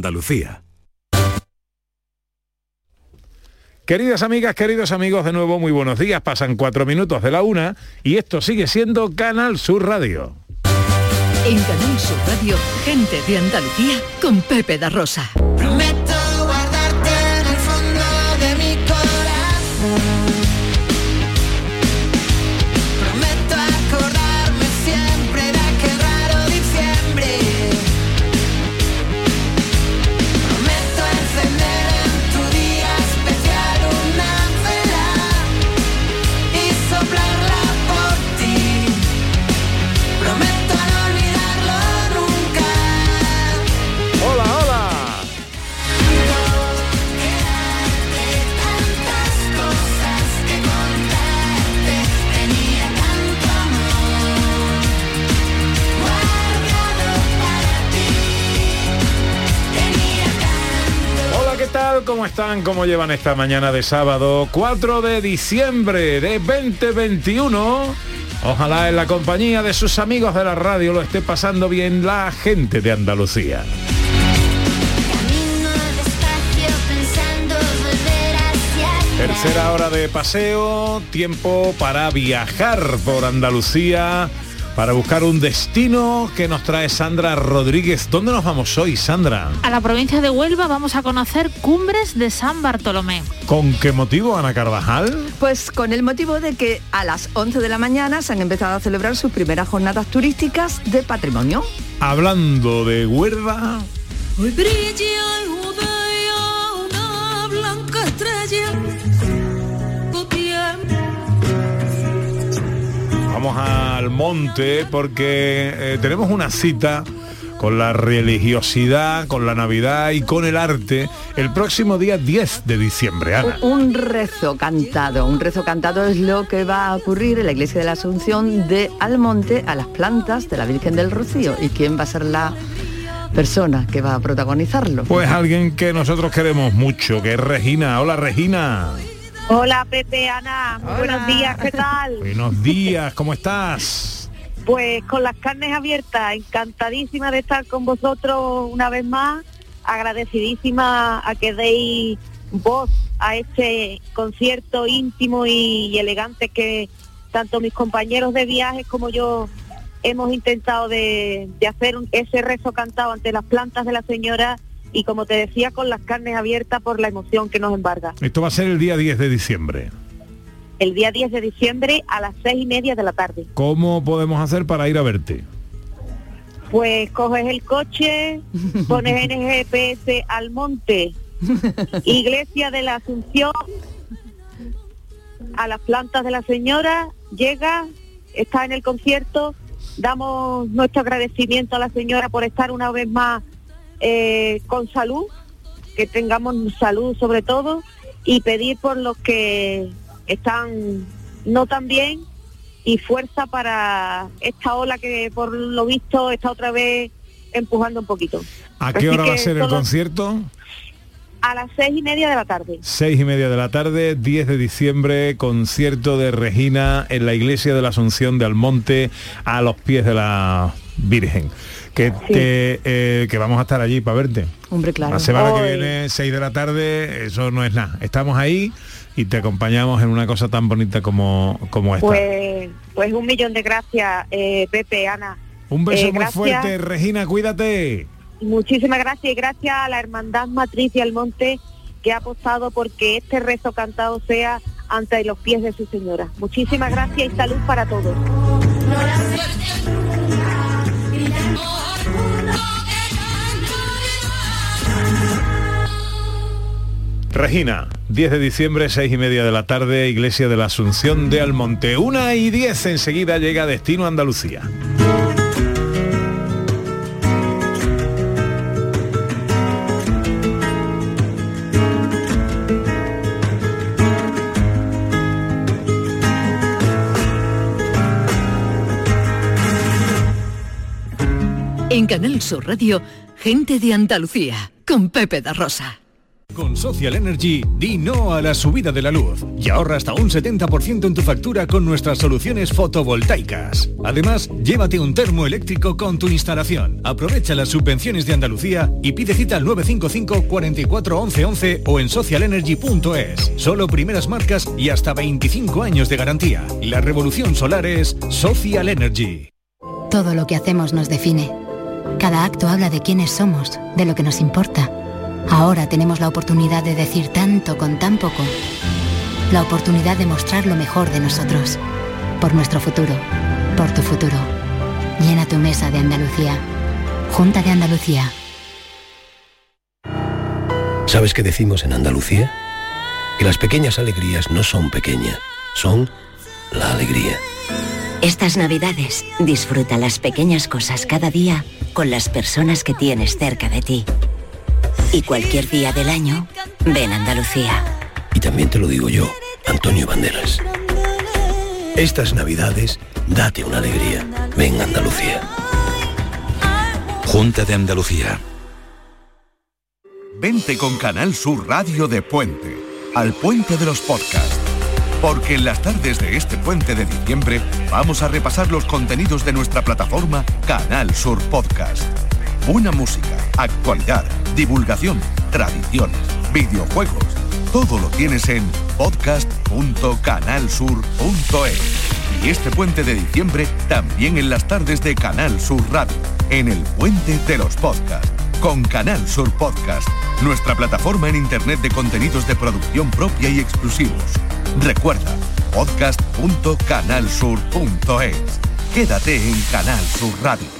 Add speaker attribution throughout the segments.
Speaker 1: Andalucía.
Speaker 2: Queridas amigas, queridos amigos, de nuevo muy buenos días. Pasan cuatro minutos de la una y esto sigue siendo Canal Sur Radio.
Speaker 3: En Canal Sur Radio, gente de Andalucía con Pepe da Rosa.
Speaker 2: ¿Cómo están? ¿Cómo llevan esta mañana de sábado 4 de diciembre de 2021? Ojalá en la compañía de sus amigos de la radio lo esté pasando bien la gente de Andalucía. Tercera hora de paseo, tiempo para viajar por Andalucía, para buscar un destino que nos trae Sandra Rodríguez. ¿Dónde nos vamos hoy, Sandra?
Speaker 4: A la provincia de Huelva vamos a conocer Cumbres de San Bartolomé.
Speaker 2: ¿Con qué motivo, Ana Carvajal?
Speaker 5: Pues con el motivo de que a las 11 de la mañana se han empezado a celebrar sus primeras jornadas turísticas de patrimonio.
Speaker 2: Hablando de Huelva,
Speaker 6: Hoy brilla
Speaker 2: vamos al monte porque eh, tenemos una cita con la religiosidad, con la Navidad y con el arte el próximo día 10 de diciembre, Ana.
Speaker 5: Un rezo cantado. Un rezo cantado es lo que va a ocurrir en la iglesia de la Asunción de Almonte a las plantas de la Virgen del Rocío. ¿Y quién va a ser la persona que va a protagonizarlo?
Speaker 2: Pues alguien que nosotros queremos mucho, que es Regina. Hola Regina.
Speaker 7: Hola Pepe, Ana, muy buenos días, ¿qué tal?
Speaker 2: Buenos días, ¿cómo estás?
Speaker 7: Pues con las carnes abiertas, encantadísima de estar con vosotros una vez más, agradecidísima a que deis voz a este concierto íntimo y, y elegante que tanto mis compañeros de viajes como yo hemos intentado de, de hacer un- ese rezo cantado ante las plantas de la señora y como te decía con las carnes abiertas por la emoción que nos embarga.
Speaker 2: Esto va a ser el día 10 de diciembre.
Speaker 7: El día 10 de diciembre a las seis y media de la tarde.
Speaker 2: ¿Cómo podemos hacer para ir a verte?
Speaker 7: Pues coges el coche, pones en el GPS al monte, Iglesia de la Asunción, a las plantas de la señora, llega, está en el concierto, damos nuestro agradecimiento a la señora por estar una vez más eh, con salud, que tengamos salud sobre todo, y pedir por los que están no tan bien y fuerza para esta ola que por lo visto está otra vez empujando un poquito.
Speaker 2: ¿A qué
Speaker 7: Así
Speaker 2: hora va a ser el concierto?
Speaker 7: A las seis y media de la tarde.
Speaker 2: Seis y media de la tarde, 10 de diciembre, concierto de Regina en la iglesia de la Asunción de Almonte a los pies de la Virgen. Que, te, eh, que vamos a estar allí para verte.
Speaker 5: Hombre, claro.
Speaker 2: La semana que viene, 6 de la tarde, eso no es nada. Estamos ahí y te acompañamos en una cosa tan bonita como, como esta.
Speaker 7: Pues, pues un millón de gracias, eh, Pepe, Ana.
Speaker 2: Un beso
Speaker 7: eh,
Speaker 2: muy fuerte, Regina, cuídate.
Speaker 7: Muchísimas gracias y gracias a la Hermandad Matriz y Almonte que ha apostado porque este rezo cantado sea ante los pies de su señora. Muchísimas gracias y salud para todos.
Speaker 2: Regina, 10 de diciembre, 6 y media de la tarde, Iglesia de la Asunción de Almonte. Una y 10 enseguida llega Destino Andalucía.
Speaker 3: En Canal Sur Radio, gente de Andalucía con Pepe da Rosa.
Speaker 1: Con Social Energy, di no a la subida de la luz y ahorra hasta un 70% en tu factura con nuestras soluciones fotovoltaicas. Además, llévate un termo eléctrico con tu instalación. Aprovecha las subvenciones de Andalucía y pide cita al 955 44 11 11 o en socialenergy.es. Solo primeras marcas y hasta 25 años de garantía. La revolución solar es Social Energy.
Speaker 8: Todo lo que hacemos nos define. Cada acto habla de quiénes somos, de lo que nos importa. Ahora tenemos la oportunidad de decir tanto con tan poco. La oportunidad de mostrar lo mejor de nosotros. Por nuestro futuro. Por tu futuro. Llena tu mesa de Andalucía. Junta de Andalucía.
Speaker 9: ¿Sabes qué decimos en Andalucía? Que las pequeñas alegrías no son pequeñas, son la alegría.
Speaker 10: Estas navidades disfruta las pequeñas cosas cada día con las personas que tienes cerca de ti. Y cualquier día del año, ven Andalucía.
Speaker 9: Y también te lo digo yo, Antonio Banderas. Estas navidades, date una alegría. Ven Andalucía.
Speaker 11: Junta de Andalucía.
Speaker 12: Vente con Canal Sur Radio de Puente, al Puente de los Podcasts. Porque en las tardes de este puente de diciembre vamos a repasar los contenidos de nuestra plataforma Canal Sur Podcast. Buena música, actualidad, divulgación, tradiciones, videojuegos. Todo lo tienes en podcast.canalsur.es. Y este puente de diciembre también en las tardes de Canal Sur Radio, en el puente de los podcasts, con Canal Sur Podcast, nuestra plataforma en Internet de contenidos de producción propia y exclusivos. Recuerda, podcast.canalsur.es. Quédate en Canal Sur Radio,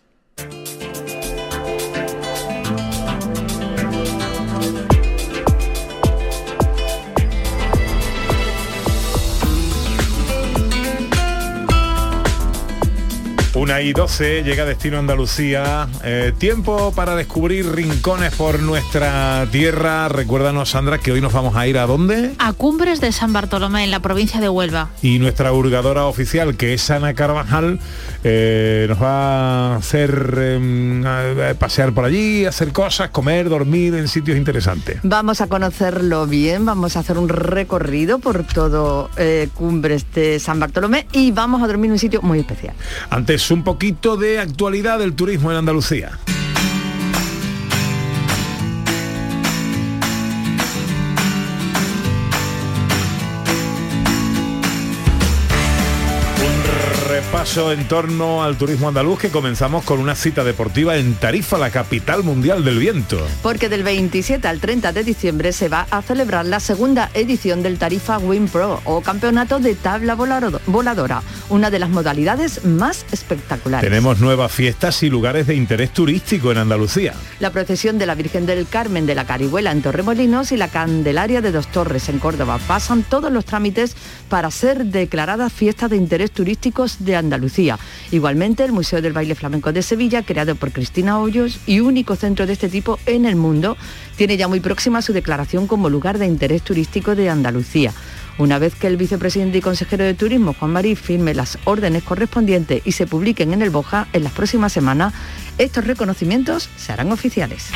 Speaker 2: Una y 12 llega Destino Andalucía. Eh, tiempo para descubrir rincones por nuestra tierra. Recuérdanos, Sandra, que hoy nos vamos a ir a dónde.
Speaker 4: A Cumbres de San Bartolomé, en la provincia de Huelva.
Speaker 2: Y nuestra hurgadora oficial, que es Ana Carvajal, eh, nos va a hacer eh, a- a pasear por allí, hacer cosas, comer, dormir en sitios interesantes.
Speaker 5: Vamos a conocerlo bien, vamos a hacer un recorrido por todo eh, Cumbres de San Bartolomé y vamos a dormir en un sitio muy especial.
Speaker 2: Antes un poquito de actualidad del turismo en Andalucía. Un repaso en torno al turismo andaluz que comenzamos con una cita deportiva en Tarifa, la capital mundial del viento.
Speaker 5: Porque del 27 al 30 de diciembre se va a celebrar la segunda edición del Tarifa Win Pro o campeonato de tabla volado- voladora, una de las modalidades más espectaculares.
Speaker 2: Tenemos nuevas fiestas y lugares de interés turístico en Andalucía.
Speaker 5: La procesión de la Virgen del Carmen de la Carihuela en Torremolinos y la Candelaria de Dos Torres en Córdoba pasan todos los trámites para ser declaradas fiestas de interés turísticos de Andalucía. Igualmente, el Museo del Baile Flamenco de Sevilla, creado por Cristina Hoyos y único centro de este tipo en el mundo, tiene ya muy próxima su declaración como lugar de interés turístico de Andalucía. Una vez que el vicepresidente y consejero de Turismo, Juan Marí, firme las órdenes correspondientes y se publiquen en el BOJA en las próximas semanas, estos reconocimientos se harán oficiales.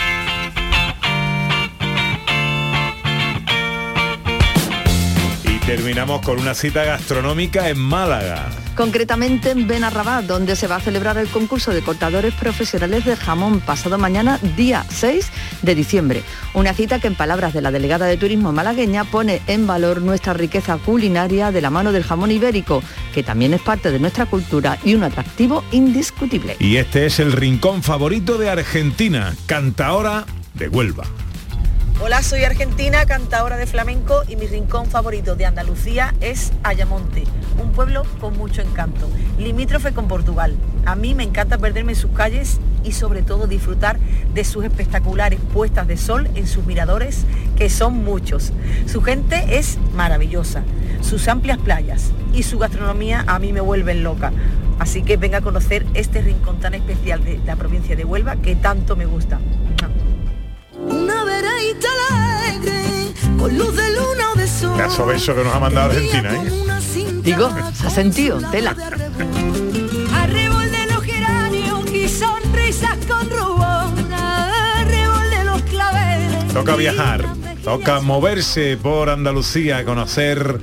Speaker 2: Terminamos con una cita gastronómica en Málaga.
Speaker 5: Concretamente en Benarrabat, donde se va a celebrar el concurso de cortadores profesionales de jamón pasado mañana, día 6 de diciembre. Una cita que en palabras de la delegada de turismo malagueña pone en valor nuestra riqueza culinaria de la mano del jamón ibérico, que también es parte de nuestra cultura y un atractivo indiscutible.
Speaker 2: Y este es el rincón favorito de Argentina, Cantaora de Huelva.
Speaker 13: Hola, soy argentina, cantadora de flamenco y mi rincón favorito de Andalucía es Ayamonte,
Speaker 11: un pueblo con mucho encanto, limítrofe con Portugal. A mí me encanta perderme en sus calles y sobre todo disfrutar de sus espectaculares puestas de sol en sus miradores, que son muchos. Su gente es maravillosa, sus amplias playas y su gastronomía a mí me vuelven loca. Así que venga a conocer este rincón tan especial de la provincia de Huelva que tanto me gusta.
Speaker 6: Una veredita alegre, con luz de luna o de sol.
Speaker 2: Caso beso que nos ha mandado Argentina, ¿eh?
Speaker 5: Digo, se ha sentido, tela.
Speaker 6: Arrebol de los geranios y sonrisas con rubor. Arrebol de los claveles.
Speaker 2: Toca viajar, toca moverse por Andalucía, conocer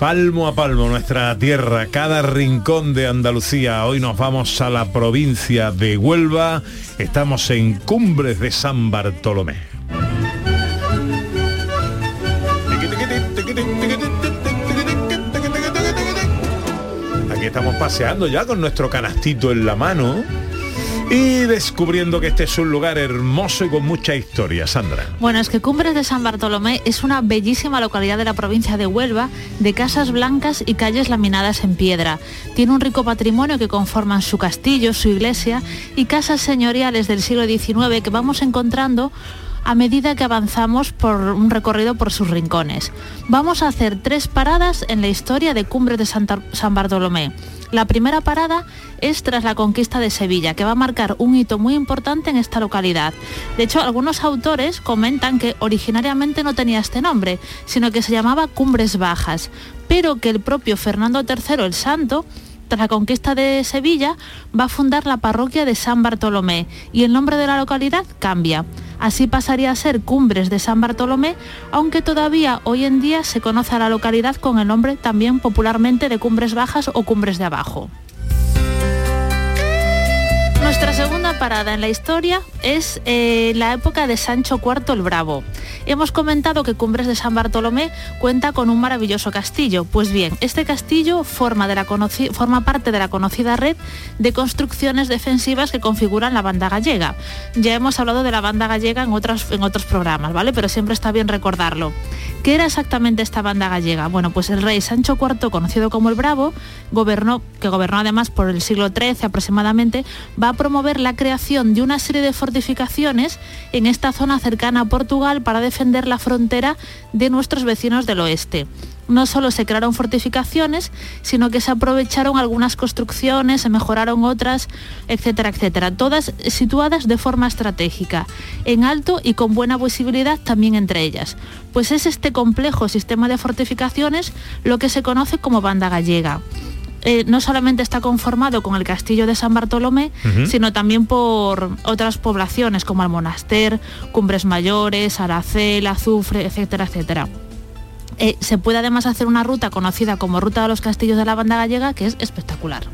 Speaker 2: palmo a palmo nuestra tierra, cada rincón de Andalucía. Hoy nos vamos a la provincia de Huelva, estamos en Cumbres de San Bartolomé. Aquí estamos paseando ya con nuestro canastito en la mano y descubriendo que este es un lugar hermoso y con mucha historia, Sandra.
Speaker 4: Bueno, es que Cumbres de San Bartolomé es una bellísima localidad de la provincia de Huelva, de casas blancas y calles laminadas en piedra. Tiene un rico patrimonio que conforman su castillo, su iglesia y casas señoriales del siglo XIX que vamos encontrando a medida que avanzamos por un recorrido por sus rincones. Vamos a hacer tres paradas en la historia de Cumbres de San Bartolomé. La primera parada es tras la conquista de Sevilla, que va a marcar un hito muy importante en esta localidad. De hecho, algunos autores comentan que originariamente no tenía este nombre, sino que se llamaba Cumbres Bajas, pero que el propio Fernando III el Santo tras la conquista de Sevilla, va a fundar la parroquia de San Bartolomé y el nombre de la localidad cambia. Así pasaría a ser Cumbres de San Bartolomé, aunque todavía hoy en día se conoce a la localidad con el nombre también popularmente de Cumbres Bajas o Cumbres de Abajo. Nuestra segunda parada en la historia es eh, la época de Sancho IV el Bravo. Hemos comentado que Cumbres de San Bartolomé cuenta con un maravilloso castillo. Pues bien, este castillo forma, parte de la conocida red de construcciones defensivas que configuran la banda gallega. Ya hemos hablado de la banda gallega en otros, en otros programas, ¿vale? Pero siempre está bien recordarlo. ¿Qué era exactamente esta banda gallega? Bueno, pues el rey Sancho IV, conocido como el Bravo, gobernó, que gobernó además por el siglo XIII aproximadamente, va a promover la creación de una serie de fortificaciones en esta zona cercana a Portugal para defender la frontera de nuestros vecinos del oeste. No solo se crearon fortificaciones, sino que se aprovecharon algunas construcciones, se mejoraron otras, etcétera, etcétera. Todas situadas de forma estratégica, en alto y con buena visibilidad también entre ellas. Pues es este complejo sistema de fortificaciones lo que se conoce como banda gallega. Eh, no solamente está conformado con el castillo de San Bartolomé, sino también por otras poblaciones como Almonaster, Cumbres Mayores, Aracel, Azufre, etcétera, etcétera. Eh, se puede además hacer una ruta conocida como Ruta de los Castillos de la Banda Gallega, que es espectacular.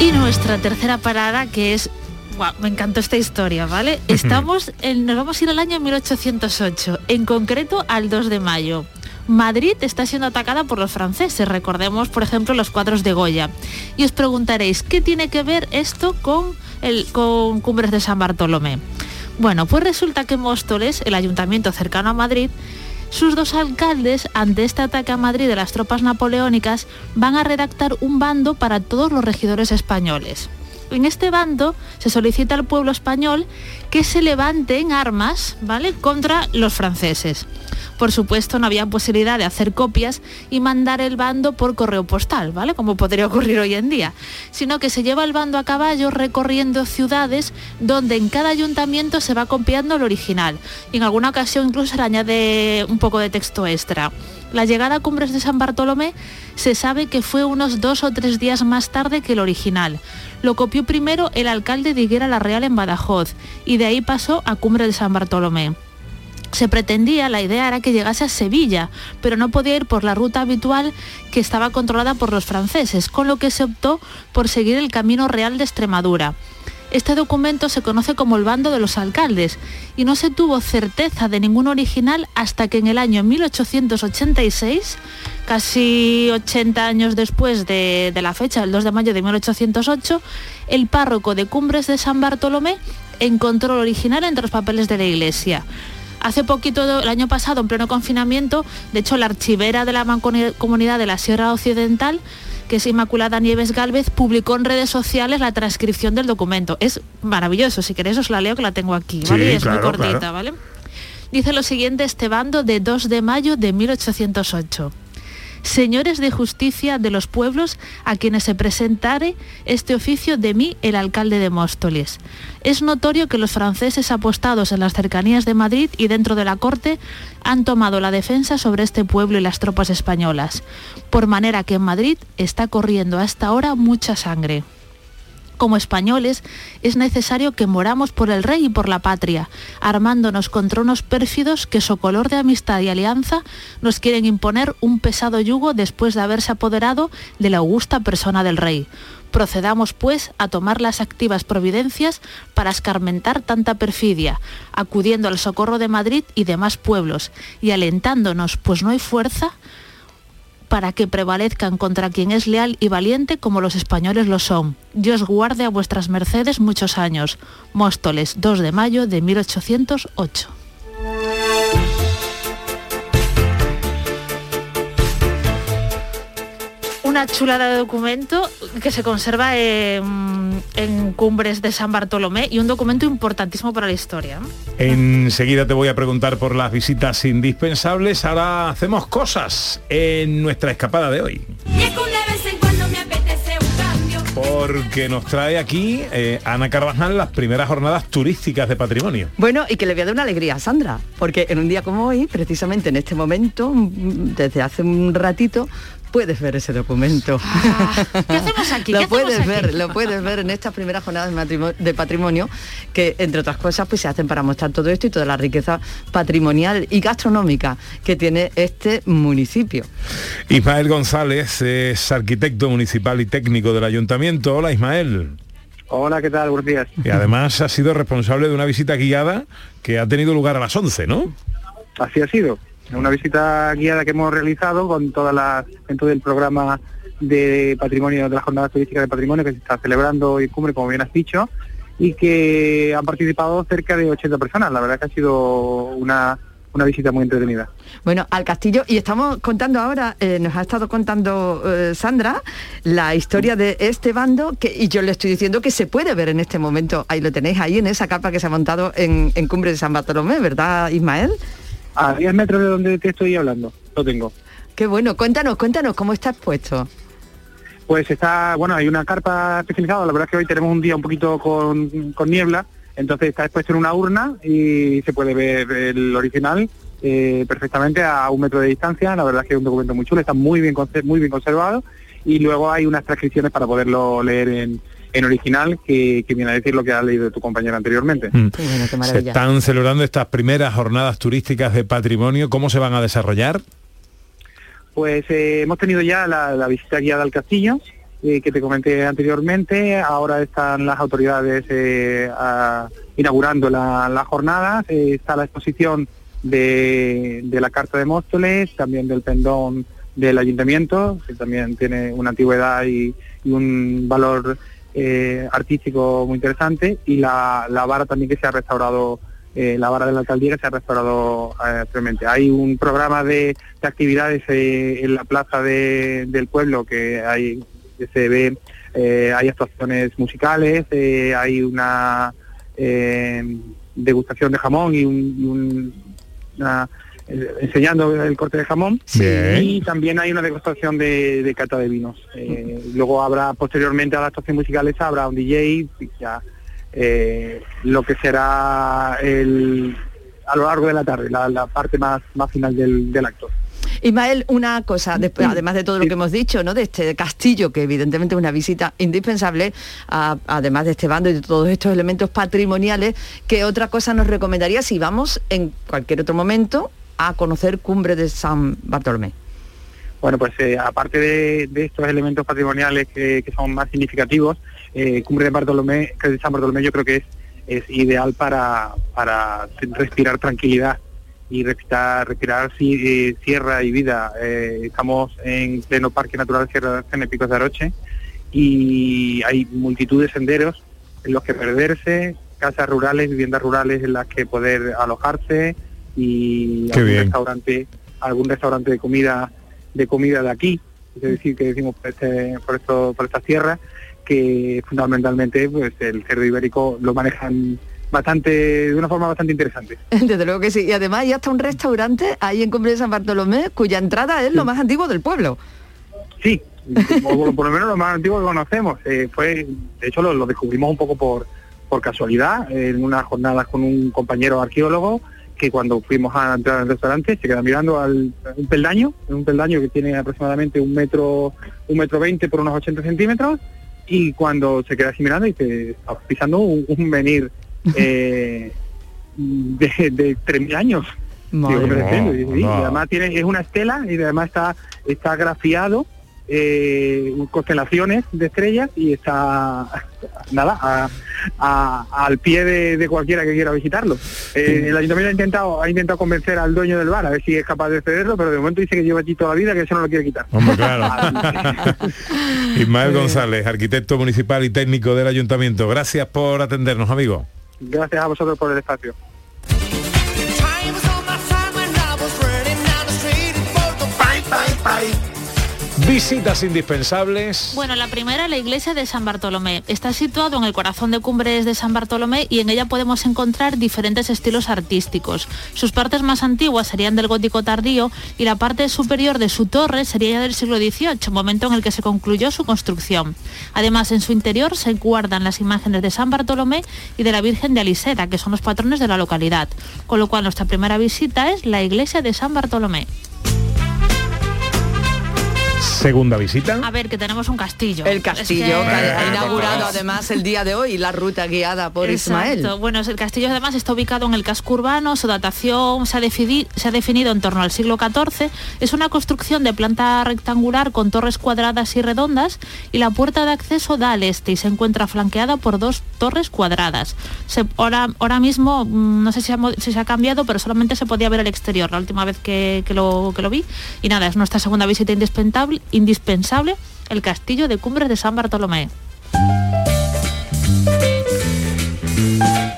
Speaker 4: Y nuestra tercera parada, que es... guau, me encantó esta historia, ¿vale? Estamos en, nos vamos a ir al año 1808, en concreto al 2 de mayo. Madrid está siendo atacada por los franceses, recordemos por ejemplo los cuadros de Goya. Y os preguntaréis, ¿qué tiene que ver esto con, el, con Cumbres de San Bartolomé? Bueno, pues resulta que Móstoles, el ayuntamiento cercano a Madrid, sus dos alcaldes, ante este ataque a Madrid de las tropas napoleónicas, van a redactar un bando para todos los regidores españoles. En este bando se solicita al pueblo español que se levante en armas, ¿vale?, contra los franceses. Por supuesto, no había posibilidad de hacer copias y mandar el bando por correo postal, ¿vale? Como podría ocurrir hoy en día, sino que se lleva el bando a caballo recorriendo ciudades donde en cada ayuntamiento se va copiando el original y en alguna ocasión incluso se le añade un poco de texto extra. La llegada a Cumbres de San Bartolomé se sabe que fue unos dos o tres días más tarde que el original. Lo copió primero el alcalde de Higuera la Real en Badajoz y de ahí pasó a Cumbres de San Bartolomé. Se pretendía, la idea era que llegase a Sevilla, pero no podía ir por la ruta habitual que estaba controlada por los franceses, con lo que se optó por seguir el camino real de Extremadura. Este documento se conoce como el bando de los alcaldes y no se tuvo certeza de ningún original hasta que en el año 1886, casi 80 años después de, la fecha, el 2 de mayo de 1808, el párroco de Cumbres de San Bartolomé encontró el original entre los papeles de la iglesia. Hace poquito, el año pasado, en pleno confinamiento, de hecho la archivera de la mancomunidad de la Sierra Occidental que es Inmaculada Nieves Galvez, publicó en redes sociales la transcripción del documento. Es maravilloso, si queréis os la leo que la tengo aquí, ¿vale?
Speaker 2: Sí,
Speaker 4: Y es
Speaker 2: claro,
Speaker 4: muy cortita,
Speaker 2: claro.
Speaker 4: ¿vale? Dice lo siguiente este bando de 2 de mayo de 1808. Señores de justicia de los pueblos a quienes se presentare este oficio de mí, el alcalde de Móstoles. Es notorio que los franceses apostados en las cercanías de Madrid y dentro de la corte han tomado la defensa sobre este pueblo y las tropas españolas, por manera que en Madrid está corriendo hasta ahora mucha sangre como españoles, es necesario que moramos por el rey y por la patria, armándonos contra unos pérfidos que, so color de amistad y alianza, nos quieren imponer un pesado yugo después de haberse apoderado de la augusta persona del rey. Procedamos, pues, a tomar las activas providencias para escarmentar tanta perfidia, acudiendo al socorro de Madrid y demás pueblos, y alentándonos, pues no hay fuerza, para que prevalezcan contra quien es leal y valiente como los españoles lo son. Dios guarde a vuestras mercedes muchos años. Móstoles, 2 de mayo de 1808. Una chulada de documento que se conserva en, en Cumbres de San Bartolomé y un documento importantísimo para la historia.
Speaker 2: Enseguida te voy a preguntar por las visitas indispensables. Ahora hacemos cosas en nuestra escapada de hoy. Porque nos trae aquí eh, Ana Carvajal las primeras jornadas turísticas de patrimonio.
Speaker 5: Bueno, y que le voy a dar una alegría a Sandra, porque en un día como hoy, precisamente en este momento, mm, desde hace un ratito, puedes ver ese documento.
Speaker 4: ¿Qué hacemos aquí?
Speaker 5: lo
Speaker 4: ¿Qué hacemos
Speaker 5: puedes
Speaker 4: aquí?
Speaker 5: ver, lo puedes ver en estas primeras jornadas de patrimonio, que entre otras cosas pues se hacen para mostrar todo esto y toda la riqueza patrimonial y gastronómica que tiene este municipio.
Speaker 2: Ismael González es arquitecto municipal y técnico del ayuntamiento. Hola Ismael.
Speaker 13: Hola, ¿qué tal? Buenos días.
Speaker 2: Y además ha sido responsable de una visita guiada que ha tenido lugar a las 11, ¿no?
Speaker 13: Así ha sido. Una visita guiada que hemos realizado con todas las dentro del programa de patrimonio de la jornada turística de patrimonio que se está celebrando en Cumbre, como bien has dicho, y que han participado cerca de 80 personas. La verdad que ha sido una, una visita muy entretenida.
Speaker 5: Bueno, al castillo, y estamos contando ahora, eh, nos ha estado contando eh, Sandra, la historia de este bando, y yo le estoy diciendo que se puede ver en este momento, ahí lo tenéis, ahí en esa capa que se ha montado en, en Cumbre de San Bartolomé, ¿verdad, Ismael?
Speaker 13: A 10 metros de donde te estoy hablando, lo tengo.
Speaker 5: Qué bueno, cuéntanos, cuéntanos, ¿cómo está expuesto?
Speaker 13: Pues está, bueno, hay una carpa especializada, la verdad es que hoy tenemos un día un poquito con, con niebla, entonces está expuesto en una urna y se puede ver el original eh, perfectamente a un metro de distancia, la verdad es que es un documento muy chulo, está muy bien, muy bien conservado y luego hay unas transcripciones para poderlo leer en, en original que, que viene a decir lo que ha leído tu compañera anteriormente.
Speaker 2: Mm. Se están celebrando estas primeras jornadas turísticas de patrimonio. ¿Cómo se van a desarrollar?
Speaker 13: Pues eh, hemos tenido ya la, la visita guiada al castillo, eh, que te comenté anteriormente. Ahora están las autoridades eh, a- inaugurando la- las jornadas. Eh, está la exposición de, de la Carta de Móstoles, también del pendón del ayuntamiento, que también tiene una antigüedad y, y un valor eh, artístico muy interesante. Y la, la vara también que se ha restaurado eh, la vara de la alcaldía que se ha restaurado eh, actualmente. Hay un programa de, de actividades eh, en la plaza de- del pueblo que hay se ve, hay actuaciones musicales, hay una degustación de jamón y, un, un- una- enseñando el corte de jamón
Speaker 2: Bien.
Speaker 13: y también hay una degustación de, de cata de vinos. Eh, luego habrá posteriormente a la actuación musicales habrá un DJ y ya eh, lo que será el, a lo largo de la tarde, la, la parte más, más final del, del acto.
Speaker 5: Ismael, una cosa, después, además de todo lo que hemos dicho, ¿no? De este castillo, que evidentemente es una visita indispensable, a- además de este bando y de todos estos elementos patrimoniales, ¿qué otra cosa nos recomendaría si vamos en cualquier otro momento a conocer Cumbre de San Bartolomé?
Speaker 13: Bueno, pues eh, aparte de, estos elementos patrimoniales que, son más significativos, eh, Cumbre de Bartolomé, de San Bartolomé yo creo que es, es ideal para, para respirar tranquilidad y respirar, respirar eh, sierra y vida. Eh, estamos en pleno Parque Natural Sierra de Arcena Picos de Aroche y hay multitud de senderos en los que perderse, casas rurales, viviendas rurales en las que poder alojarse, y
Speaker 2: Qué
Speaker 13: algún
Speaker 2: bien.
Speaker 13: restaurante, algún restaurante de comida de comida de aquí, es decir, que decimos por, este, por, esto, por estas tierras, que fundamentalmente pues el cerdo ibérico lo manejan bastante, de una forma bastante interesante.
Speaker 5: Desde luego que sí. Y además hay hasta un restaurante ahí en Cumbre de San Bartolomé cuya entrada es lo más antiguo del pueblo.
Speaker 13: Sí, o por, por lo menos lo más antiguo que conocemos. Eh, fue, de hecho, lo, lo descubrimos un poco por, por casualidad en unas jornadas con un compañero arqueólogo que cuando fuimos a entrar al restaurante se queda mirando al un peldaño, un peldaño que tiene aproximadamente un metro, un metro veinte por unos 80 centímetros y cuando se queda así mirando y te está pisando un, un menir eh, de, de 3.000 años.
Speaker 5: Madre
Speaker 13: Digo, ¿qué me
Speaker 2: mía.
Speaker 13: entiendes? Y-
Speaker 2: No.
Speaker 13: además tiene, es una estela y además está, está grafiado eh, constelaciones de estrellas y está nada a- a- al pie de, de cualquiera que quiera visitarlo. Eh, el ayuntamiento ha intentado ha intentado convencer al dueño del bar a ver si es capaz de cederlo, pero de momento dice que lleva allí toda la vida que eso no lo quiere quitar.
Speaker 2: Hombre, claro. Ismael González, arquitecto municipal y técnico del ayuntamiento. Gracias por atendernos, amigo.
Speaker 13: Gracias a vosotros por el espacio.
Speaker 2: Visitas indispensables.
Speaker 4: Bueno, la primera, la iglesia de San Bartolomé. Está situado en el corazón de Cumbres de San Bartolomé y en ella podemos encontrar diferentes estilos artísticos. Sus partes más antiguas serían del gótico tardío y la parte superior de su torre sería ya del siglo XVIII, momento en el que se concluyó su construcción. Además, en su interior se guardan las imágenes de San Bartolomé y de la Virgen de Aliseda, que son los patrones de la localidad. Con lo cual, nuestra primera visita es la iglesia de San Bartolomé.
Speaker 2: Segunda visita.
Speaker 4: A ver, que tenemos un castillo.
Speaker 5: El castillo
Speaker 4: Es que-
Speaker 5: que ha- inaugurado además el día de hoy la ruta guiada por
Speaker 4: Exacto.
Speaker 5: Ismael.
Speaker 4: Bueno, el castillo además está ubicado en el casco urbano, su datación se ha, se ha definido en torno al siglo XIV. Es una construcción de planta rectangular con torres cuadradas y redondas y la puerta de acceso da al este y se encuentra flanqueada por dos torres cuadradas. Se- ahora, ahora mismo, mm, no sé si, ha mo- si se ha cambiado, pero solamente se podía ver el exterior la última vez que, que lo, que lo vi. Y nada, es nuestra segunda visita indispensable, indispensable el castillo de Cumbres de San Bartolomé.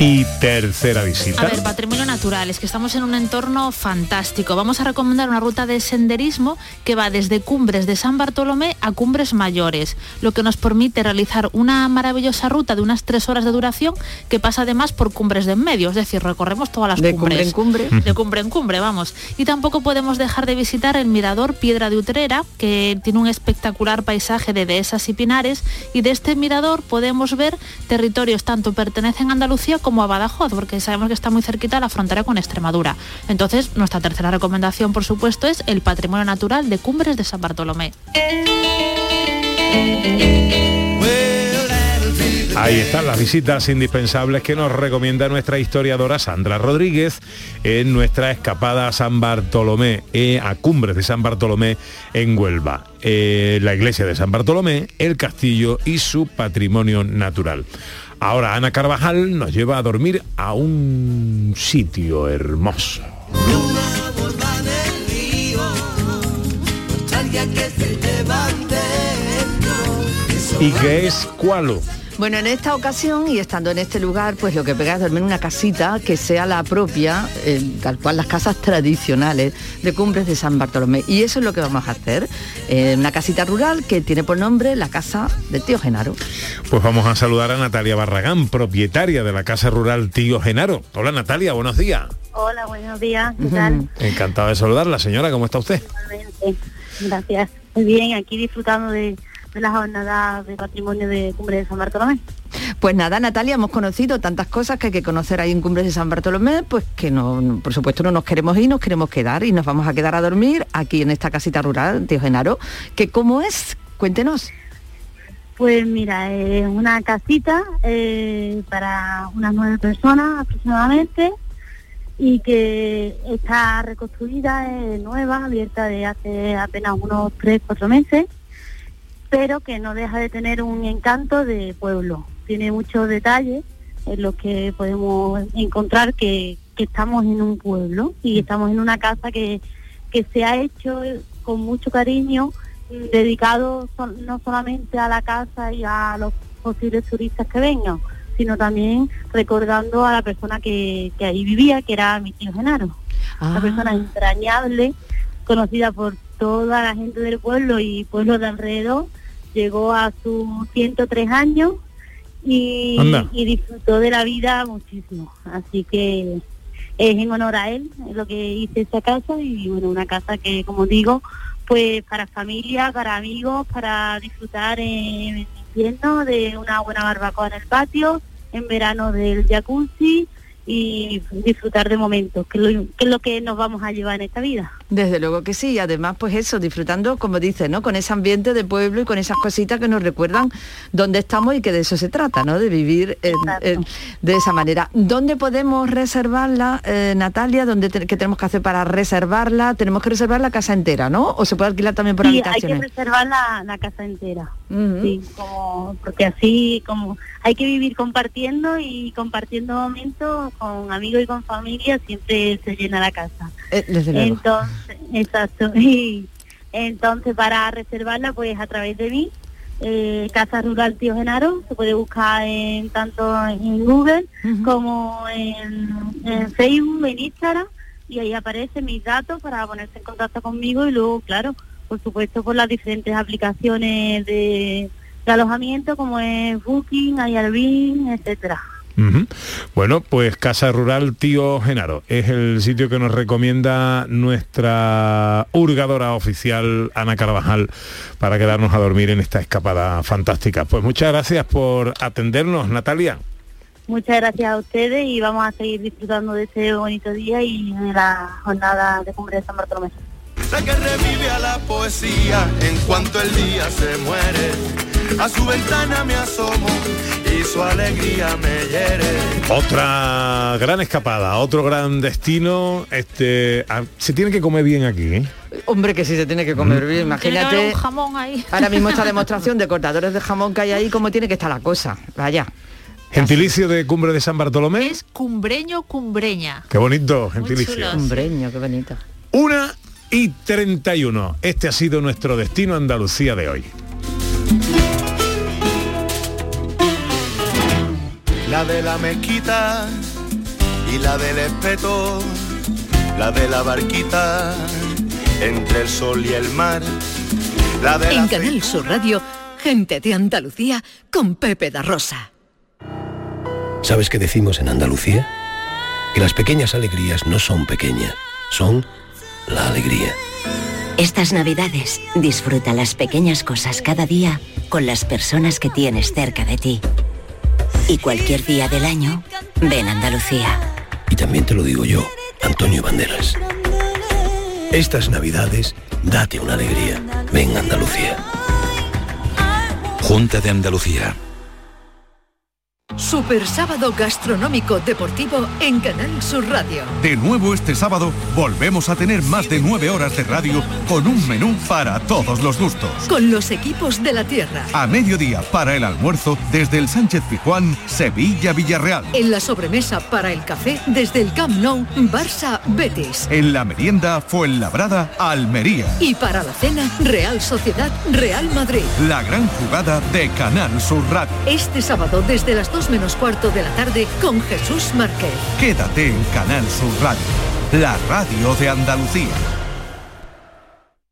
Speaker 2: Y tercera
Speaker 4: A
Speaker 2: visita.
Speaker 4: ver, patrimonio natural, es que estamos en un entorno fantástico. Vamos a recomendar una ruta de senderismo que va desde Cumbres de San Bartolomé a Cumbres Mayores, lo que nos permite realizar una maravillosa ruta de unas tres horas de duración que pasa además por cumbres de en medio, es decir, recorremos todas las
Speaker 5: De
Speaker 4: cumbres.
Speaker 5: cumbre en cumbre.
Speaker 4: De cumbre en cumbre, vamos. Y tampoco podemos dejar de visitar el mirador Piedra de Utrera, que tiene un espectacular paisaje de dehesas y pinares, y de este mirador podemos ver territorios tanto pertenecen a Andalucía como a Badajoz, porque sabemos que está muy cerquita la frontera con Extremadura. Entonces, nuestra tercera recomendación, por supuesto, es el patrimonio natural de Cumbres de San Bartolomé.
Speaker 2: Ahí están las visitas indispensables que nos recomienda nuestra historiadora Sandra Rodríguez en nuestra escapada a San Bartolomé, eh, a Cumbres de San Bartolomé en Huelva. Eh, la iglesia de San Bartolomé, el castillo y su patrimonio natural. Ahora Ana Carvajal nos lleva a dormir a un sitio hermoso. ¿Y qué es Cualo?
Speaker 5: Bueno, en esta ocasión y estando en este lugar, pues lo que pega es dormir en una casita que sea la propia, eh, tal cual las casas tradicionales de Cumbres de San Bartolomé. Y eso es lo que vamos a hacer. Eh, una casita rural que tiene por nombre la casa del tío Genaro.
Speaker 2: Pues vamos a saludar a Natalia Barragán, propietaria de la Casa Rural Tío Genaro. Hola Natalia, buenos días.
Speaker 14: Hola, buenos días. ¿Qué tal?
Speaker 2: Encantado de saludarla, señora, ¿cómo está usted?
Speaker 14: Igualmente. Gracias. Muy bien, aquí disfrutando de, de la jornada de patrimonio de Cumbre de San Bartolomé.
Speaker 5: Pues nada, Natalia, hemos conocido tantas cosas que hay que conocer ahí en Cumbres de San Bartolomé, pues que no, por supuesto no nos queremos ir, nos queremos quedar y nos vamos a quedar a dormir aquí en esta casita rural, tío Genaro. que cómo es? Cuéntenos.
Speaker 14: Pues mira, es una casita eh, para unas nueve personas aproximadamente y que está reconstruida, nueva, abierta de hace apenas unos tres, cuatro meses, pero que no deja de tener un encanto de pueblo. Tiene muchos detalles en los que podemos encontrar que, que estamos en un pueblo y estamos en una casa que, que se ha hecho con mucho cariño, dedicado sol- no solamente a la casa y a los posibles turistas que vengan, sino también recordando a la persona que, que ahí vivía, que era mi tío Genaro. Una persona entrañable, conocida por toda la gente del pueblo y pueblos de alrededor. Llegó a sus 103 años y, disfrutó de la vida muchísimo. Así que es en honor a él, lo que hice esta casa y bueno, una casa que como digo, pues para familia, para amigos, para disfrutar en invierno de una buena barbacoa en el patio, en verano del jacuzzi y disfrutar de momentos, que es lo, que es lo que nos vamos a llevar en esta vida.
Speaker 5: Desde luego que sí, y además pues eso, disfrutando, como dices, ¿no? Con ese ambiente de pueblo y con esas cositas que nos recuerdan dónde estamos y que de eso se trata, ¿no? De vivir en- en- de esa manera. ¿Dónde podemos reservarla, eh, Natalia? ¿Dónde te- ¿Qué tenemos que hacer para reservarla? Tenemos que reservar la casa entera, ¿no? ¿O se puede alquilar también por
Speaker 14: Sí, hay que
Speaker 5: habitaciones?
Speaker 14: reservar la, la casa entera. Sí, como, porque así como hay que vivir compartiendo y compartiendo momentos con amigos y con familia, siempre se llena la casa.
Speaker 5: Eh, desde luego.
Speaker 14: Entonces, exacto. Y entonces para reservarla, pues a través de mí, eh, Casa Rural Tío Genaro, se puede buscar en tanto en Google como en, en Facebook, en Instagram, y ahí aparecen mis datos para ponerse en contacto conmigo y luego, claro, por supuesto por las diferentes aplicaciones de, de alojamiento como es Booking, Airbnb, etcétera.
Speaker 2: Bueno, pues Casa Rural Tío Genaro es el sitio que nos recomienda nuestra hurgadora oficial Ana Carvajal para quedarnos a dormir en esta escapada fantástica. Pues muchas gracias por atendernos, Natalia.
Speaker 14: Muchas gracias a ustedes y vamos a seguir disfrutando de este bonito día y de la jornada de cumbre de San Bartolomé.
Speaker 15: Sé que revive a la poesía en cuanto el día se muere. A su ventana me asomo y su alegría me hiere.
Speaker 2: Otra gran escapada, otro gran destino. Este, ah, se tiene que comer bien aquí, ¿eh?
Speaker 5: Hombre, que sí se tiene que comer bien,
Speaker 4: Tiene que haber
Speaker 5: imagínate.
Speaker 4: un jamón ahí.
Speaker 5: Ahora mismo esta demostración de cortadores de jamón que hay ahí, cómo tiene que estar la cosa. Vaya.
Speaker 2: Gentilicio de Cumbre de San Bartolomé.
Speaker 4: Es cumbreño, cumbreña.
Speaker 2: Qué bonito, gentilicio.
Speaker 5: Hombreño, qué bonito.
Speaker 2: Una y 31. Este ha sido nuestro destino Andalucía de hoy.
Speaker 15: La de la mezquita y la del espeto. La de la barquita entre el sol y el mar. La de la
Speaker 3: En Canal Sur Radio, gente de Andalucía con Pepe da Rosa.
Speaker 9: ¿Sabes qué decimos en Andalucía? Que las pequeñas alegrías no son pequeñas, son la alegría.
Speaker 10: Estas navidades disfruta las pequeñas cosas cada día con las personas que tienes cerca de ti. Y cualquier día del año, ven Andalucía.
Speaker 9: Y también te lo digo yo, Antonio Banderas. Estas navidades, date una alegría. Ven Andalucía.
Speaker 16: Junta de Andalucía.
Speaker 3: Super sábado gastronómico deportivo en Canal Sur Radio.
Speaker 12: De nuevo este sábado volvemos a tener más de nueve horas de radio con un menú para todos los gustos.
Speaker 3: Con los equipos de la tierra.
Speaker 12: A mediodía para el almuerzo desde el Sánchez Pijuán, Sevilla Villarreal.
Speaker 3: En la sobremesa para el café desde el Camp Nou, Barça Betis.
Speaker 12: En la merienda Fuenlabrada, Almería.
Speaker 3: Y para la cena, Real Sociedad Real Madrid.
Speaker 12: La gran jugada de Canal Sur Radio.
Speaker 3: Este sábado desde las 2 menos cuarto de la tarde con Jesús Márquez.
Speaker 12: Quédate en Canal Sur Radio, la radio de Andalucía.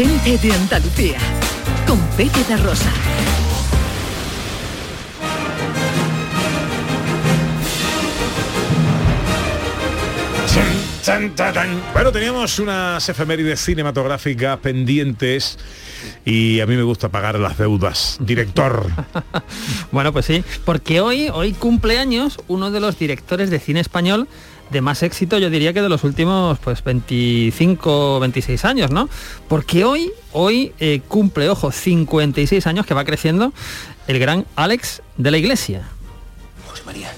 Speaker 3: Gente de Andalucía con Pepe da Rosa.
Speaker 2: Bueno, teníamos unas efemérides cinematográficas pendientes y a mí me gusta pagar las deudas. Director.
Speaker 17: Bueno, pues sí, porque hoy, hoy cumpleaños uno de los directores de cine español de más éxito, yo diría que de los últimos pues 25, 26 años, ¿no? Porque hoy, hoy eh, cumple, ojo, 56 años que va creciendo el gran Alex de la Iglesia.
Speaker 9: José María,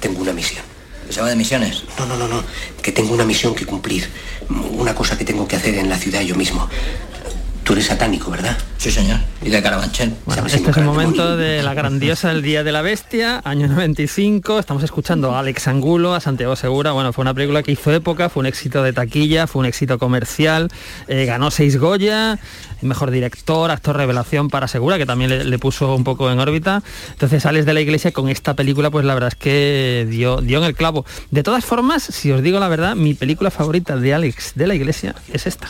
Speaker 9: tengo una misión. ¿Se va de misiones? No, no, no, no. Que tengo una misión que cumplir. Una cosa que tengo que hacer en la ciudad yo mismo. Tú eres satánico, ¿verdad? Sí, señor. Y de Carabanchel.
Speaker 17: Bueno, este es el momento de la grandiosa El Día de la Bestia, año 95. Estamos escuchando a Alex Angulo, a Santiago Segura. Bueno, fue una película que hizo época, fue un éxito de taquilla, fue un éxito comercial. eh, ganó seis Goya, mejor director, actor revelación para Segura, que también le, le puso un poco en órbita. Entonces, Alex de la Iglesia con esta película, pues la verdad es que dio, dio en el clavo. De todas formas, si os digo la verdad, mi película favorita de Alex de la Iglesia es esta.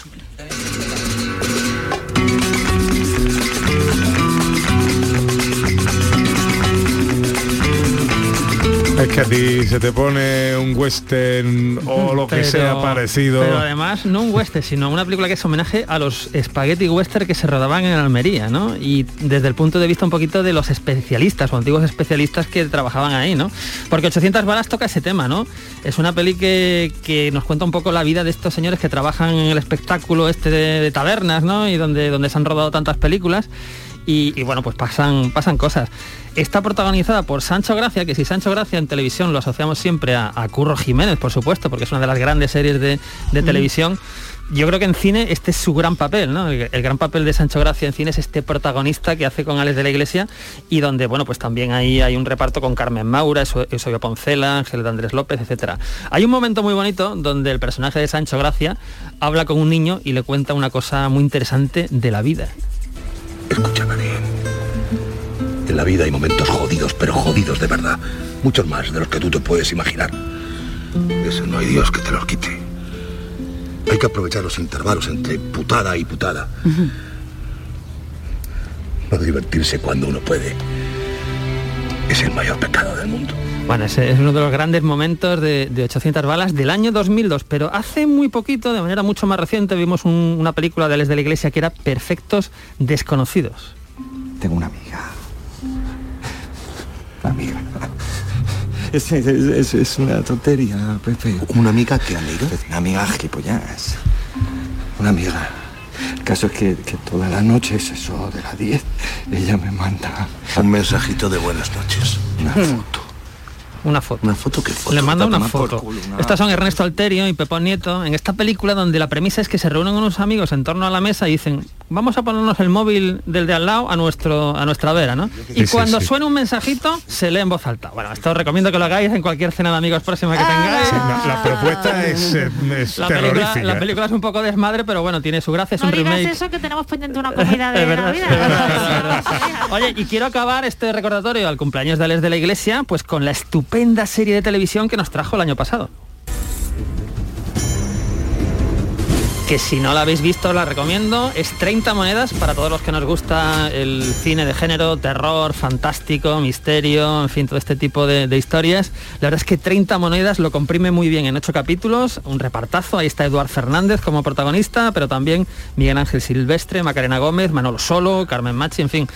Speaker 2: Es que a ti se te pone un western o lo que sea parecido.
Speaker 17: Pero además no un western, sino una película que es homenaje a los spaghetti western que se rodaban en Almería, ¿no? Y desde el punto de vista un poquito de los especialistas o antiguos especialistas que trabajaban ahí, ¿no? Porque 800 balas toca ese tema, ¿no? Es una peli que, que nos cuenta un poco la vida de estos señores que trabajan en el espectáculo este de, de tabernas, ¿no? Y donde, donde se han rodado tantas películas. Y, y, bueno, pues pasan, pasan cosas. Está protagonizada por Sancho Gracia, que si Sancho Gracia en televisión lo asociamos siempre a, a Curro Jiménez, por supuesto, porque es una de las grandes series de, de televisión. Yo creo que en cine este es su gran papel, ¿no? El, el gran papel de Sancho Gracia en cine es este protagonista que hace con Alex de la Iglesia y donde, bueno, pues también ahí hay un reparto con Carmen Maura, Eusebio Poncela, Ángel de Andrés López, etcétera. Hay un momento muy bonito donde el personaje de Sancho Gracia habla con un niño y le cuenta una cosa muy interesante de la vida.
Speaker 9: En la vida hay momentos jodidos, pero jodidos de verdad. Muchos más de los que tú te puedes imaginar. Eso no hay Dios que te los quite. Hay que aprovechar los intervalos entre putada y putada. No divertirse cuando uno puede. Es el mayor pecado del mundo.
Speaker 17: Bueno, ese es uno de los grandes momentos de, de 800 balas del año 2002, pero hace muy poquito, de manera mucho más reciente, vimos un- una película de Les de la Iglesia que era Perfectos Desconocidos.
Speaker 16: Tengo una amiga. Una amiga. Es, es- es- es una tontería, Pepe.
Speaker 9: ¿Una amiga qué amiga?
Speaker 16: Una amiga gilipollas. Una amiga. El caso es que, que todas las noches, eso de las 10, ella me manda
Speaker 9: Un mensajito de buenas noches.
Speaker 16: una
Speaker 17: Hmm.
Speaker 16: foto.
Speaker 17: Una foto.
Speaker 9: ¿Una foto qué foto?
Speaker 17: Le manda una foto.
Speaker 16: culo, una-
Speaker 17: Estos son Ernesto Alterio y Pepón Nieto en esta película donde la premisa es que se reúnen unos amigos en torno a la mesa y dicen vamos a ponernos el móvil del de al lado a nuestro a nuestra vera, ¿no? Y
Speaker 2: Sí,
Speaker 17: cuando
Speaker 2: sí.
Speaker 17: suena un mensajito se lee en voz alta. Bueno, esto os recomiendo que lo hagáis en cualquier cena de amigos próxima que tengáis.
Speaker 2: Sí, la, la propuesta es, eh, es
Speaker 17: La película, la película es un poco desmadre, pero bueno, tiene su gracia, es
Speaker 4: No
Speaker 17: un
Speaker 4: digas
Speaker 17: remake.
Speaker 4: eso que tenemos pendiente una comida de
Speaker 17: Es verdad,
Speaker 4: Navidad.
Speaker 17: es verdad, es verdad. Oye, y quiero acabar este recordatorio al cumpleaños de Alex de la Iglesia, pues con la estupenda serie de televisión que nos trajo el año pasado. Que si no la habéis visto la recomiendo. Es 30 monedas para todos los que nos gusta el cine de género, terror, fantástico, misterio, en fin, todo este tipo de, historias. La verdad es que 30 monedas lo comprime muy bien en 8 capítulos, un repartazo. Ahí está Eduard Fernández como protagonista, pero también Miguel Ángel Silvestre, Macarena Gómez, Manolo Solo, Carmen Machi, en fin.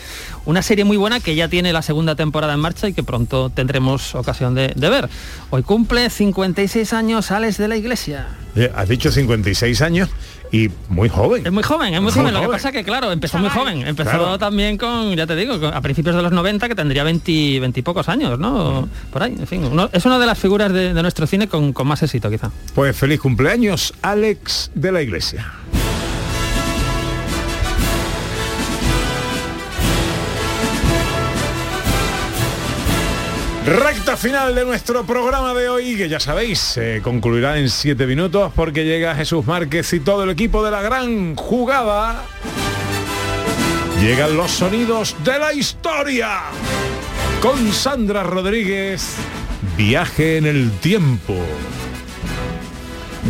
Speaker 17: Una serie muy buena que ya tiene la segunda temporada en marcha y que pronto tendremos ocasión de, de ver. Hoy cumple 56 años Alex de la Iglesia.
Speaker 2: Eh, Has dicho 56 años y muy joven.
Speaker 17: Es muy joven, es muy
Speaker 2: Muy
Speaker 17: joven. Lo que pasa que, claro, empezó muy joven. Empezó
Speaker 2: Claro.
Speaker 17: también con, ya te digo, con- a principios de los 90, que tendría 20, 20 y pocos años, ¿no? Por ahí, en fin. uno- es una de las figuras de, de nuestro cine con, con más éxito, quizá.
Speaker 2: Pues feliz cumpleaños, Alex de la Iglesia. Recta final de nuestro programa de hoy, que ya sabéis, eh, concluirá en siete minutos porque llega Jesús Márquez y todo el equipo de la gran jugada. Llegan los sonidos de la historia. Con Sandra Rodríguez, viaje en el tiempo.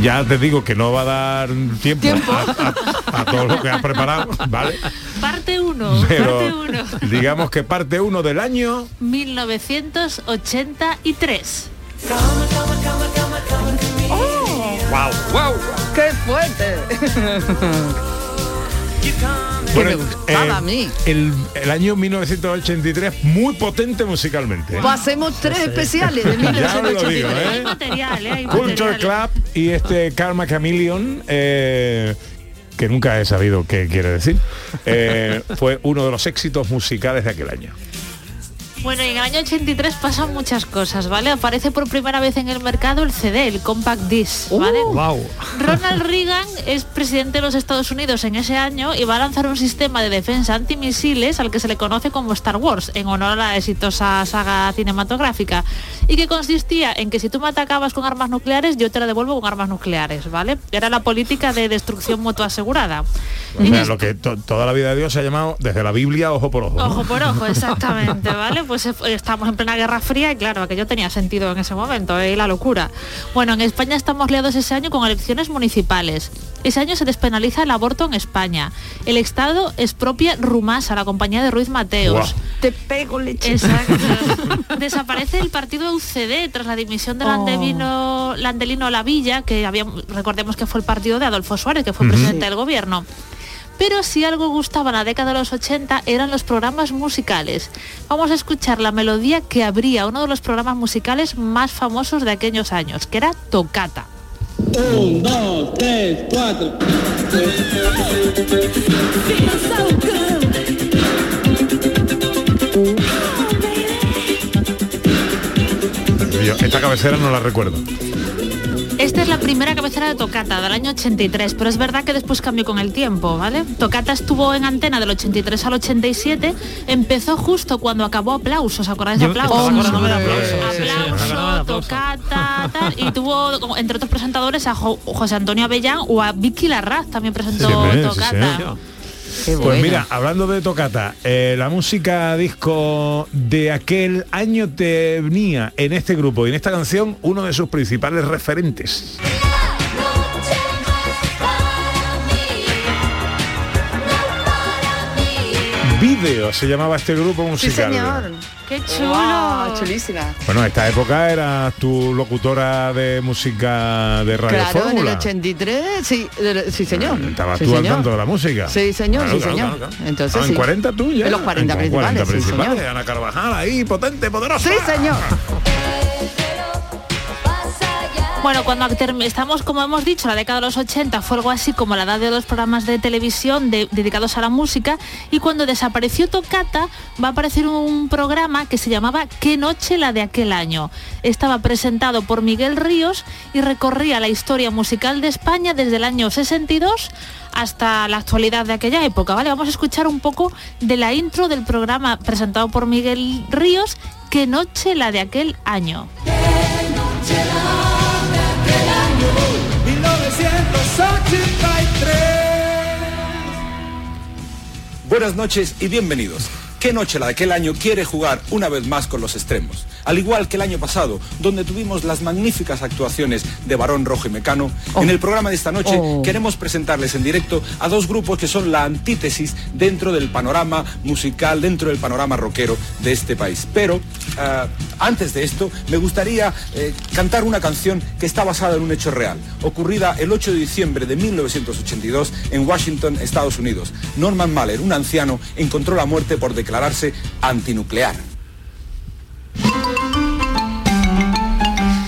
Speaker 2: Ya te digo que no va a dar tiempo, A, a- a todo lo que has preparado, ¿vale?
Speaker 4: Parte 1,
Speaker 2: Pero
Speaker 4: parte 1.
Speaker 2: digamos que parte uno del año
Speaker 4: 1983.
Speaker 17: ¡Wow! ¡Wow!
Speaker 5: ¡Qué fuerte!
Speaker 2: Bueno, eh,
Speaker 5: a mí.
Speaker 2: El, el año 1983 muy potente musicalmente. ¿eh?
Speaker 5: Pasemos tres especiales de
Speaker 2: Ya os lo digo,
Speaker 5: 1983.
Speaker 2: ¿eh?
Speaker 4: Hay material, ¿eh? Hay
Speaker 2: Culture
Speaker 4: material.
Speaker 2: Club y este Karma Chameleon, eh, que nunca he sabido qué quiere decir, eh, fue uno de los éxitos musicales de aquel año.
Speaker 4: Bueno, y en el año 83 pasan muchas cosas, ¿vale? Aparece por primera vez en el mercado el CD, el Compact Disc, ¿vale?
Speaker 17: wow.
Speaker 4: Ronald Reagan es presidente de los Estados Unidos en ese año y va a lanzar un sistema de defensa antimisiles al que se le conoce como Star Wars, en honor a la exitosa saga cinematográfica, y que consistía en que si tú me atacabas con armas nucleares, yo te la devuelvo con armas nucleares, ¿vale? Era la política de destrucción mutua asegurada.
Speaker 2: Sea, lo que to- toda la vida de Dios se ha llamado desde la Biblia ojo por ojo.
Speaker 4: Ojo por ojo, exactamente, ¿vale? Pues eh, estamos en plena Guerra Fría y claro, aquello tenía sentido en ese momento, ¿eh? la locura. Bueno, en España estamos liados ese año con elecciones municipales. Ese año se despenaliza el aborto en España. El Estado expropia Rumasa, la compañía de Ruiz Mateos.
Speaker 5: Te pego leche.
Speaker 4: Exacto. Desaparece el partido UCD tras la dimisión de Landelino, Landelino Lavilla, que había, recordemos que fue el partido de Adolfo Suárez, que fue presidente del gobierno. Pero si algo gustaba en la década de los 80 eran los programas musicales. Vamos a escuchar la melodía que abría uno de los programas musicales más famosos de aquellos años, que era Tocata.
Speaker 18: Un, dos, tres, cuatro.
Speaker 2: Yo esta cabecera no la recuerdo.
Speaker 4: Esta es la primera cabecera de Tocata del año 83, pero es verdad que después cambió con el tiempo, ¿vale? Tocata estuvo en antena del 83 al 87, empezó justo cuando acabó Aplausos, ¿os acordáis de
Speaker 17: Yo
Speaker 4: Aplausos?
Speaker 17: de sí, sí, me
Speaker 4: Aplauso,
Speaker 17: Aplausos.
Speaker 4: Tocata, tal, y tuvo entre otros presentadores a Jo- José Antonio Avellán o a Vicky Larraz también presentó
Speaker 2: sí,
Speaker 4: Tocata.
Speaker 2: Pues mira, hablando de tocata, eh, la música disco de aquel año tenía en este grupo y en esta canción uno de sus principales referentes. Video se llamaba este grupo
Speaker 5: Sí,
Speaker 2: musical.
Speaker 5: señor.
Speaker 4: Qué chulo.
Speaker 5: Wow, chulísima.
Speaker 2: Bueno, en esta época eras tu locutora de música de Radio
Speaker 5: Claro, en el
Speaker 2: Fórmula.
Speaker 5: 83, sí, de- sí señor.
Speaker 2: Estabas
Speaker 5: Sí,
Speaker 2: tú al tanto de la música.
Speaker 5: Sí, señor,
Speaker 2: Claro,
Speaker 5: sí,
Speaker 2: claro,
Speaker 5: señor.
Speaker 2: claro, claro.
Speaker 5: Entonces,
Speaker 2: Ah,
Speaker 5: sí.
Speaker 2: En 40 tú ya.
Speaker 5: En los 40
Speaker 2: En
Speaker 5: principales, sí,
Speaker 2: principales.
Speaker 5: señor.
Speaker 2: Ana Carvajal ahí, potente, poderosa.
Speaker 5: Sí, señor.
Speaker 4: Bueno, cuando estamos, como hemos dicho, la década de los 80 fue algo así como la edad de los programas de televisión de- dedicados a la música y cuando desapareció Tocata va a aparecer un programa que se llamaba Qué noche la de aquel año. Estaba presentado por Miguel Ríos y recorría la historia musical de España desde el año 62 hasta la actualidad de aquella época, ¿vale? Vamos a escuchar un poco de la intro del programa presentado por Miguel Ríos, Qué noche la de aquel año.
Speaker 18: 1983.
Speaker 19: Buenas noches y bienvenidos. ¿Qué noche la de aquel año quiere jugar una vez más con los extremos? Al igual que el año pasado, donde tuvimos las magníficas actuaciones de Barón Rojo y Mecano, en el programa de esta noche
Speaker 5: Oh.
Speaker 19: queremos presentarles en directo a dos grupos que son la antítesis dentro del panorama musical, dentro del panorama rockero de este país. Pero ah, antes de esto, me gustaría eh, cantar una canción que está basada en un hecho real, ocurrida el 8 de diciembre de 1982 en Washington, Estados Unidos. Norman Mahler, un anciano, encontró la muerte por declararse antinuclear.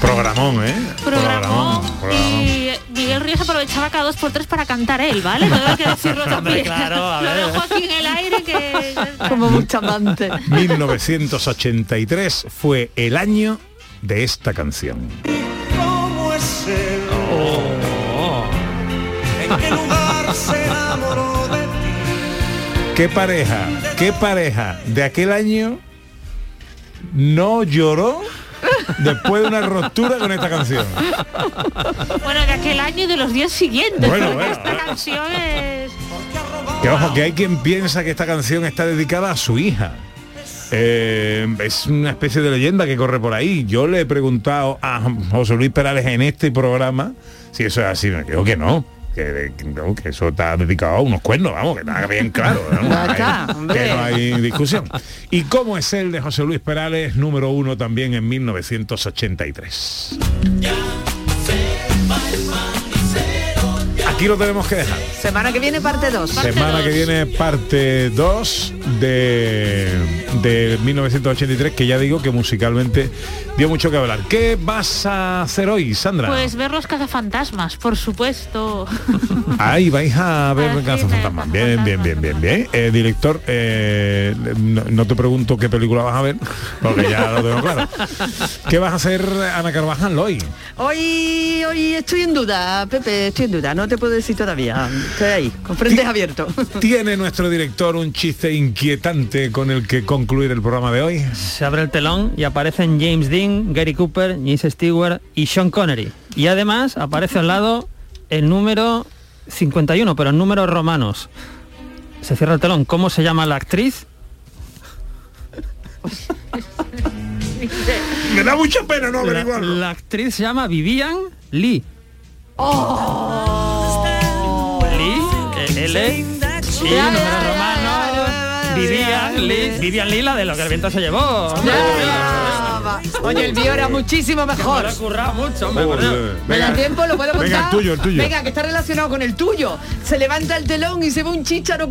Speaker 2: Programón, ¿eh?
Speaker 4: Programón.
Speaker 2: programón.
Speaker 4: Y Miguel Ríos aprovechaba cada dos por tres para cantar él, ¿vale? Todo hay que decirlo también.
Speaker 17: claro, a
Speaker 4: Lo dejo aquí en el aire que...
Speaker 5: Como mucha amante.
Speaker 2: 1983 fue el año de esta canción.
Speaker 18: ¿Cómo es él? ¿En qué lugar se enamoró de?
Speaker 2: ¿Qué pareja, qué pareja de aquel año no lloró después de una ruptura con esta canción?
Speaker 4: Bueno, de aquel año y de los días siguientes.
Speaker 2: Bueno, bueno,
Speaker 4: esta canción es...
Speaker 2: Que ojo, que hay quien piensa que esta canción está dedicada a su hija. Eh, es una especie de leyenda que corre por ahí. Yo le he preguntado a José Luis Perales en este programa si eso es así. Me dijo que no. Que, que no, que eso está dedicado a unos cuernos, vamos, que está bien claro.
Speaker 5: Ya
Speaker 2: Hay- que no hay discusión. ¿Y cómo es el de José Luis Perales, número uno también en 1983? Aquí lo tenemos que dejar.
Speaker 5: Semana que viene parte 2.
Speaker 2: Semana que viene parte 2 de, de 1983, que ya digo que musicalmente dio mucho que hablar. ¿Qué vas a hacer hoy, Sandra?
Speaker 4: Pues ver los cazafantasmas, por supuesto.
Speaker 2: Ahí vais a ver
Speaker 4: Al
Speaker 2: Cazafantasmas. Bien, bien, bien, bien, bien. Eh, director, eh, no, no te pregunto qué película vas a ver, porque ya lo tengo claro. ¿Qué vas a hacer, Ana Carvajal, hoy?
Speaker 5: Hoy, hoy estoy en duda, Pepe, estoy en duda, no te puedo decir todavía. Estoy ahí, con frentes abiertos.
Speaker 2: ¿Tiene nuestro director un chiste inquietante con el que concluir el programa de hoy?
Speaker 17: Se abre el telón y aparecen James Dean, Gary Cooper, James Stewart y Sean Connery. Y además aparece al lado el número 51, pero en números romanos. Se cierra el telón. ¿Cómo se llama la actriz?
Speaker 2: Me da mucha pena no
Speaker 17: La,
Speaker 2: averiguarlo.
Speaker 17: la actriz se llama Vivian Lee. Lee, eh, L, y números romanos. Vivian Lee. Vivian Lee, la de lo que el viento se llevó.
Speaker 5: Oye, el mío era muchísimo mejor.
Speaker 17: Me lo he currado mucho, hombre, Dios.
Speaker 5: ¿Me da tiempo? ¿Lo puedo contar?
Speaker 2: Venga, el tuyo, el tuyo.
Speaker 5: Venga, que está relacionado con el tuyo. Se levanta el telón y se ve un chícharo